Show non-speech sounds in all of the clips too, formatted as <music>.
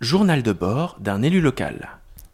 Journal de bord d'un élu local.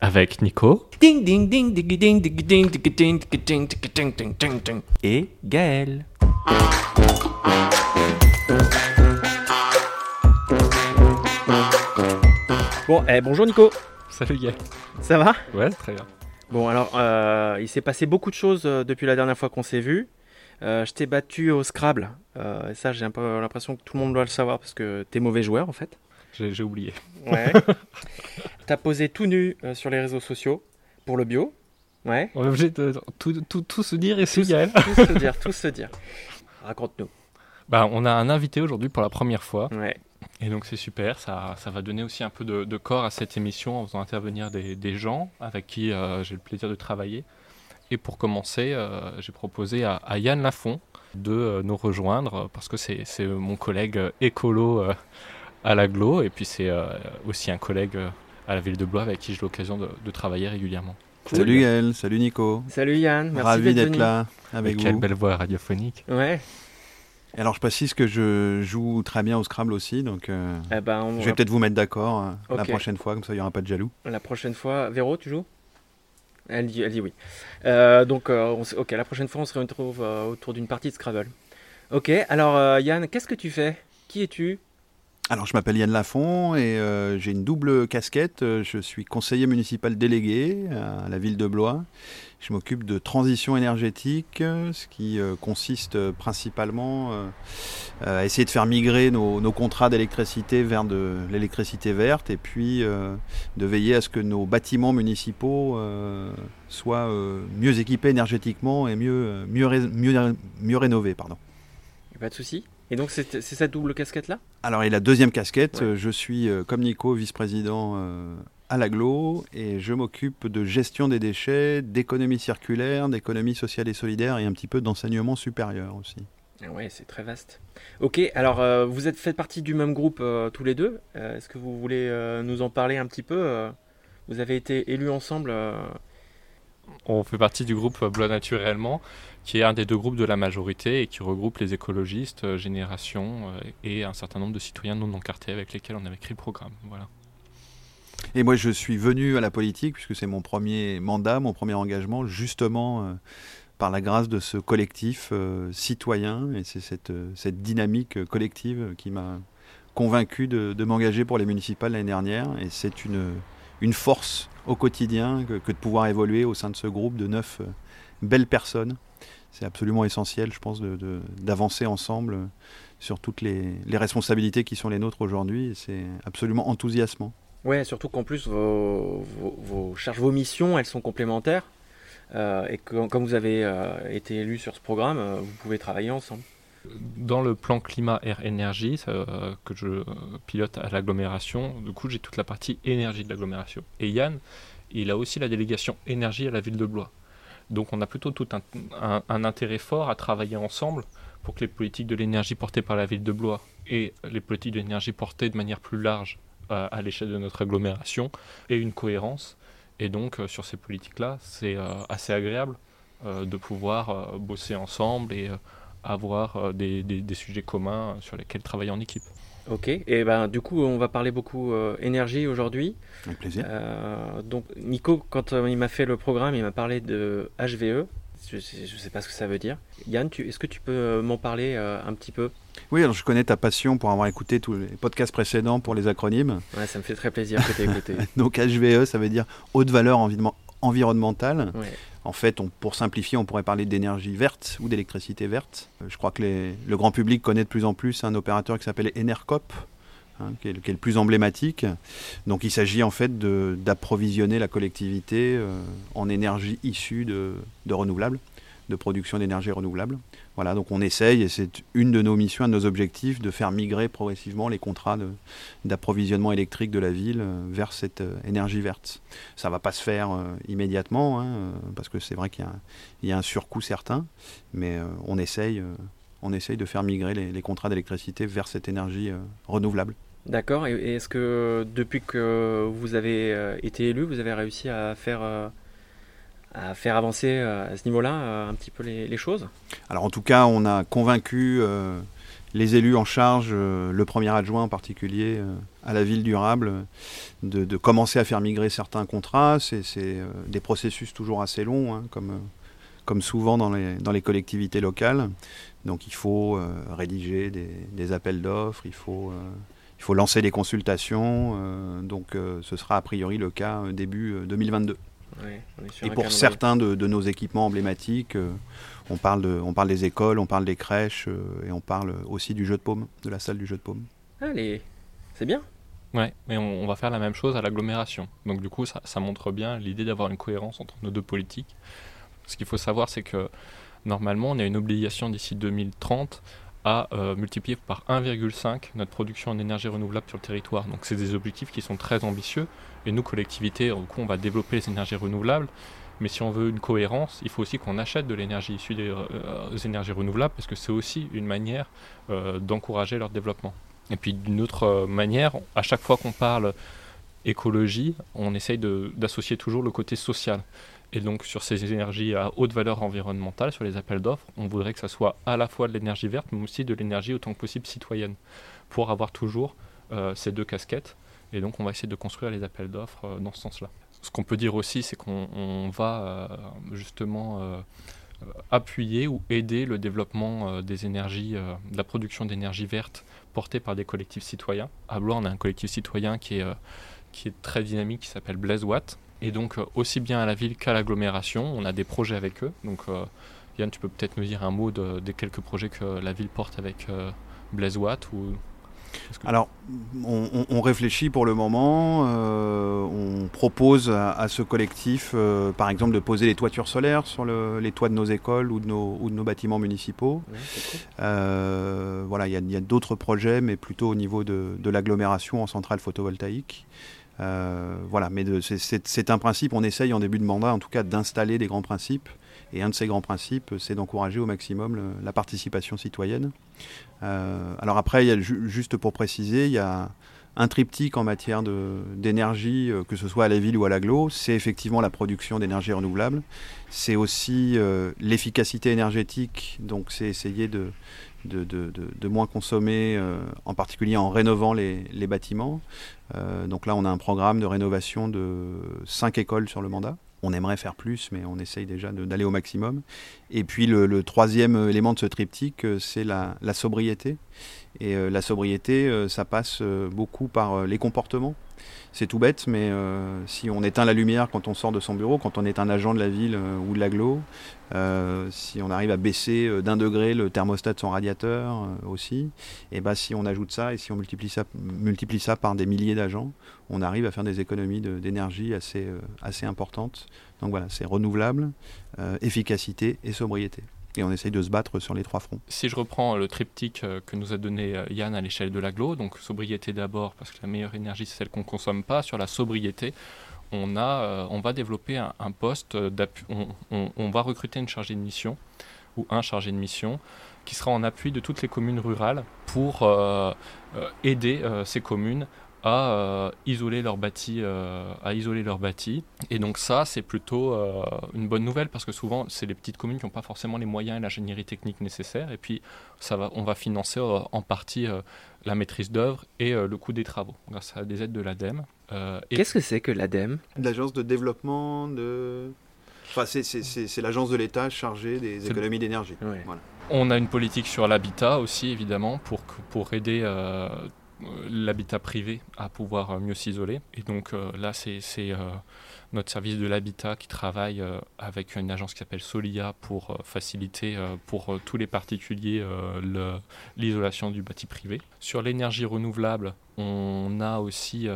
Avec Nico. Ding ding ding ding ding ding ding ding ding ding ding ding ding ding et Gaël. Bon, eh, bonjour Nico, Salut Gaël. ça va Ouais, très bien. Bon, alors, euh, il s'est passé beaucoup de choses euh, depuis la dernière fois qu'on s'est vu. Euh, je t'ai battu au Scrabble, Euh, et ça j'ai un peu l'impression que tout le monde doit le savoir parce que t'es mauvais joueur en fait. J'ai j'ai oublié. Ouais. <laughs> T'as posé tout nu euh, sur les réseaux sociaux pour le bio. Ouais. On est obligé de tout, tout, tout se dire ici, Tous- Gaël. Tout se dire, tout se dire. Raconte-nous. Bah, on a un invité aujourd'hui pour la première fois. Ouais. Et donc c'est super, ça, ça va donner aussi un peu de, de corps à cette émission en faisant intervenir des, des gens avec qui euh, j'ai le plaisir de travailler. Et pour commencer, euh, j'ai proposé à, à Yann Lafont de euh, nous rejoindre parce que c'est c'est mon collègue écolo euh, à l'aglo et puis c'est euh, aussi un collègue euh, à la ville de Blois avec qui j'ai l'occasion de, de travailler régulièrement. Cool. Salut Gaël, salut Nico. Salut Yann, merci Ravi d'être là avec quelle belle voix radiophonique. Ouais. Et Alors je précise que je joue très bien au Scrabble aussi, donc euh, Eh ben, on je va- vais peut-être vous mettre d'accord euh, la prochaine fois, comme ça il n'y aura pas de jaloux. La prochaine fois, Véro, tu joues? Elle dit, elle dit oui. Euh, donc, euh, on ok, la prochaine fois, on se retrouve euh, autour d'une partie de Scrabble. Ok, alors euh, Yann, qu'est-ce que tu fais? Qui es-tu? Alors je m'appelle Yann Lafont et euh, j'ai une double casquette. Euh, Je suis conseiller municipal délégué à la ville de Blois. Je m'occupe de transition énergétique, euh, ce qui euh, consiste euh, principalement euh, à essayer de faire migrer nos, nos contrats d'électricité vers de l'électricité verte et puis de veiller à ce que nos bâtiments municipaux soient mieux équipés énergétiquement et mieux, mieux, mieux, mieux rénovés. Pardon. Pas de souci? Et donc, c'est cette double casquette-là Alors, et la deuxième casquette, Ouais. je suis, euh, comme Nico, vice-président euh, à l'aglo et je m'occupe de gestion des déchets, d'économie circulaire, d'économie sociale et solidaire et un petit peu d'enseignement supérieur aussi. Ah Ouais, c'est très vaste. Ok, alors euh, vous êtes fait partie du même groupe euh, tous les deux. Est-ce que vous voulez nous en parler un petit peu Vous avez été élus ensemble. On fait partie du groupe Blois Naturellement, qui est un des deux groupes de la majorité et qui regroupe les écologistes, euh, Génération euh, et un certain nombre de citoyens non encartés avec lesquels on avait écrit le programme. Voilà. Et moi, je suis venu à la politique, puisque c'est mon premier mandat, mon premier engagement, justement euh, par la grâce de ce collectif citoyen. Et c'est cette, cette dynamique collective qui m'a convaincu de, de m'engager pour les municipales l'année dernière. Et c'est une, une force au quotidien que, de pouvoir évoluer au sein de ce groupe de neuf euh, belles personnes. C'est absolument essentiel, je pense, d'avancer ensemble euh, sur toutes les, responsabilités qui sont les nôtres aujourd'hui. C'est absolument enthousiasmant. Ouais, surtout qu'en plus, vos, missions, elles sont complémentaires. Euh, et comme vous avez été élu sur ce programme, vous pouvez travailler ensemble. Dans le plan climat air énergie euh, que je pilote à l'agglomération, du coup j'ai toute la partie énergie de l'agglomération. Et Yann, il a aussi la délégation énergie à la ville de Blois. Donc on a plutôt tout un, intérêt fort à travailler ensemble pour que les politiques de l'énergie portées par la ville de Blois et les politiques de l'énergie portées de manière plus large euh, à l'échelle de notre agglomération aient une cohérence. Et donc euh, sur ces politiques-là, c'est assez agréable de pouvoir bosser ensemble et avoir euh, des, des- des sujets communs euh, sur lesquels travailler en équipe. Ok, et ben du coup, on va parler beaucoup euh, énergie aujourd'hui. Avec plaisir. Euh, donc, Nico, quand euh, il m'a fait le programme, il m'a parlé de HVE. Je ne sais pas ce que ça veut dire. Yann, tu- est-ce que tu peux m'en parler euh, un petit peu? Oui, alors je connais ta passion pour avoir écouté tous les podcasts précédents pour les acronymes. Ouais, ça me fait très plaisir que tu aies écouté. <laughs> Donc HVE, ça veut dire haute valeur envi- environnementale. Ouais. En fait, pour simplifier, on pourrait parler d'énergie verte ou d'électricité verte. Euh, Je crois que le grand public connaît de plus en plus un opérateur qui s'appelle Enercop, hein, qui, est, le- plus emblématique. Donc il s'agit en fait d'approvisionner la collectivité euh, en énergie issue de, de renouvelables, de production d'énergie renouvelable. Voilà, donc on essaye, et c'est une de nos missions, un de nos objectifs, de faire migrer progressivement les contrats d'approvisionnement électrique de la ville euh, vers cette euh, énergie verte. Ça va pas se faire euh, immédiatement, hein, parce que c'est vrai qu'il y, a un- surcoût certain, mais on, essaye, on essaye de faire migrer les, les contrats d'électricité vers cette énergie renouvelable. D'accord. Et, est-ce que depuis que vous avez été élu, vous avez réussi à faire, à faire avancer euh, à ce niveau-là euh, un petit peu les, choses Alors en tout cas, on a convaincu euh, les élus en charge, le premier adjoint en particulier, à la ville durable, de, commencer à faire migrer certains contrats. C'est des processus toujours assez longs, hein, comme, souvent dans les, collectivités locales. Donc il faut rédiger des, appels d'offres, il faut lancer des consultations. Donc ce sera a priori le cas début 2022. Et pour certains de, nos équipements emblématiques, on, parle de, on parle des écoles, on parle des crèches et on parle aussi du jeu de paume, de la salle du jeu de paume. Allez, c'est bien. Ouais, mais on, va faire la même chose à l'agglomération. Donc du coup, ça, ça montre bien l'idée d'avoir une cohérence entre nos deux politiques. Ce qu'il faut savoir, c'est que normalement, on a une obligation d'ici 2030 à euh, multiplier par 1,5 notre production en énergie renouvelable sur le territoire. Donc c'est des objectifs qui sont très ambitieux. Et nous, collectivités, du coup, on va développer les énergies renouvelables. Mais si on veut une cohérence, il faut aussi qu'on achète de l'énergie issue des, euh, énergies renouvelables parce que c'est aussi une manière euh, d'encourager leur développement. Et puis d'une autre manière, à chaque fois qu'on parle écologie, on essaye d'associer toujours le côté social. Et donc sur ces énergies à haute valeur environnementale, sur les appels d'offres, on voudrait que ça soit à la fois de l'énergie verte, mais aussi de l'énergie autant que possible citoyenne, pour avoir toujours euh, ces deux casquettes. Et donc on va essayer de construire les appels d'offres euh, dans ce sens-là. Ce qu'on peut dire aussi, c'est qu'on va euh, justement appuyer ou aider le développement des énergies, de la production d'énergie verte portée par des collectifs citoyens. À Blois, on a un collectif citoyen qui est, qui est très dynamique, qui s'appelle Blaise Watt, et donc, euh, aussi bien à la ville qu'à l'agglomération, on a des projets avec eux. Donc, euh, Yann, tu peux peut-être nous dire un mot des quelques projets que la ville porte avec euh, Blaise Watt ou... Alors, on, réfléchit pour le moment. on propose à, ce collectif, par exemple, de poser des toitures solaires sur les toits de nos écoles ou de nos, ou de nos bâtiments municipaux. voilà, il y a, d'autres projets, mais plutôt au niveau de, de l'agglomération en centrale photovoltaïque. Euh, voilà, mais c'est un principe, on essaye en début de mandat en tout cas d'installer des grands principes. Et un de ces grands principes, c'est d'encourager au maximum la participation citoyenne. Euh, alors après, juste pour préciser, il y a un triptyque en matière d'énergie, euh, que ce soit à la ville ou à l'aglo, c'est effectivement la production d'énergie renouvelable. C'est aussi l'efficacité énergétique, donc c'est essayer de, moins consommer, en particulier en rénovant les, bâtiments. Euh, donc là, on a un programme de rénovation de 5 écoles sur le mandat. On aimerait faire plus, mais on essaye déjà d'aller au maximum. Et puis le, troisième élément de ce triptyque, euh, c'est la, sobriété. Et la sobriété, ça passe beaucoup par les comportements. C'est tout bête, mais euh, si on éteint la lumière quand on sort de son bureau, quand on est un agent de la ville euh, ou de l'aglo, euh, si on arrive à baisser d'un degré le thermostat de son radiateur aussi, et ben si on ajoute ça et si on multiplie ça, multiplie ça par des milliers d'agents, on arrive à faire des économies d'énergie assez, assez importantes. Donc voilà, c'est renouvelable, efficacité et sobriété et on essaye de se battre sur les trois fronts. Si je reprends le triptyque euh, que nous a donné euh, Yann à l'échelle de l'aglo, donc sobriété d'abord, parce que la meilleure énergie c'est celle qu'on ne consomme pas, sur la sobriété, on, a, euh, on va développer un, poste d'appui, on, va recruter une chargée de mission ou un chargé de mission qui sera en appui de toutes les communes rurales pour aider ces communes à euh, isoler leur bâti, euh, à isoler leur bâti. Et donc ça, c'est plutôt euh, une bonne nouvelle parce que souvent, c'est les petites communes qui n'ont pas forcément les moyens et l'ingénierie technique nécessaires. Et puis, ça va, on va financer en partie la maîtrise d'œuvre et le coût des travaux grâce à des aides de l'ADEME. Qu'est-ce que c'est que l'ADEME L'agence de développement de... Enfin, c'est l'agence de l'État chargée des économies d'énergie. On a une politique sur l'habitat aussi, évidemment, pour, pour aider euh, l'habitat privé à pouvoir euh, mieux s'isoler. Et donc euh, là, c'est notre service de l'habitat qui travaille avec une agence qui s'appelle Solia pour faciliter pour tous les particuliers l'isolation du bâti privé. Sur l'énergie renouvelable, on a aussi,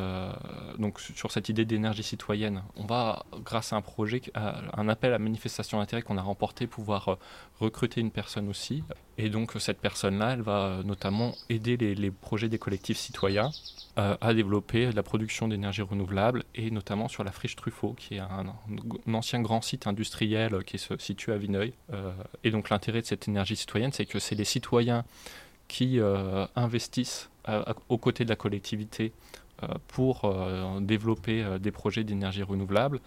donc sur cette idée d'énergie citoyenne, on va, grâce à un projet, un appel à manifestation d'intérêt qu'on a remporté, pouvoir recruter une personne aussi. Et donc cette personne-là, elle va notamment aider les, projets des collectifs citoyens euh, à développer la production d'énergie renouvelable et notamment sur la friche Truffaut, qui est un, ancien grand site industriel qui se situe à Vineuil. Euh, et donc l'intérêt de cette énergie citoyenne, c'est que c'est les citoyens qui euh, investissent aux côtés de la collectivité pour développer des projets d'énergie renouvelable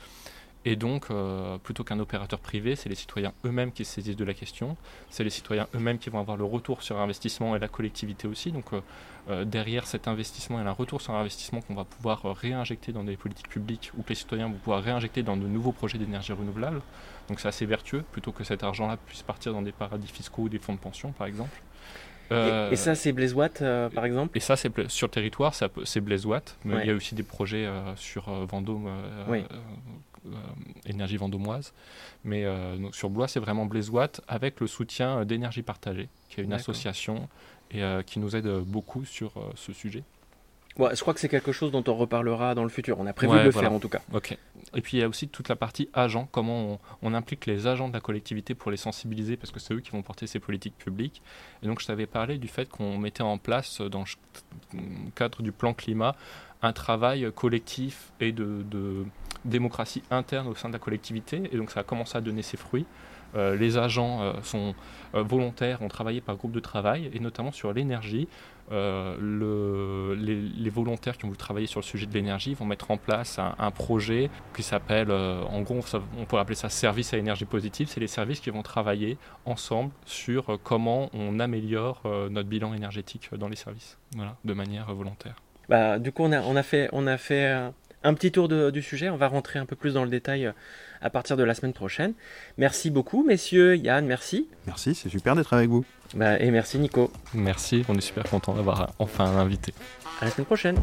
Et donc, euh, plutôt qu'un opérateur privé, c'est les citoyens eux-mêmes qui se saisissent de la question. C'est les citoyens eux-mêmes qui vont avoir le retour sur investissement et la collectivité aussi. Donc, euh, euh, derrière cet investissement, il y a un retour sur investissement qu'on va pouvoir réinjecter dans des politiques publiques ou que les citoyens vont pouvoir réinjecter dans de nouveaux projets d'énergie renouvelable. Donc, c'est assez vertueux plutôt que cet argent-là puisse partir dans des paradis fiscaux ou des fonds de pension, par exemple. Et, ça, c'est Blaise Watt, par exemple Et ça, c'est sur le territoire, c'est Blaise Watt. Mais il y a aussi des projets sur Vendôme, oui. Euh, énergie vendomoise. Mais euh, donc sur Blois, c'est vraiment Blaise Watt avec le soutien euh, d'énergie partagée, qui est une association et qui nous aide beaucoup sur ce sujet. Ouais, je crois que c'est quelque chose dont on reparlera dans le futur. On a prévu de le faire en tout cas. Ok. Et puis il y a aussi toute la partie agents, comment on, implique les agents de la collectivité pour les sensibiliser, parce que c'est eux qui vont porter ces politiques publiques. Et donc je t'avais parlé du fait qu'on mettait en place dans le cadre du plan climat un travail collectif et de, démocratie interne au sein de la collectivité. Et donc ça a commencé à donner ses fruits. Euh, les agents euh, sont euh, volontaires, ont travaillé par groupe de travail, et notamment sur l'énergie. Le, les, volontaires qui ont voulu travailler sur le sujet de l'énergie vont mettre en place un, projet qui s'appelle, en gros, on pourrait appeler ça service à énergie positive. C'est les services qui vont travailler ensemble sur comment on améliore notre bilan énergétique dans les services, de manière volontaire. Bah, du coup, on a fait, on a fait un petit tour du sujet. On va rentrer un peu plus dans le détail euh, à partir de la semaine prochaine. Merci beaucoup, messieurs. Yann, merci. Merci, c'est super d'être avec vous. Bah, et merci, Nico. Merci, on est super content d'avoir enfin un invité. À la semaine prochaine.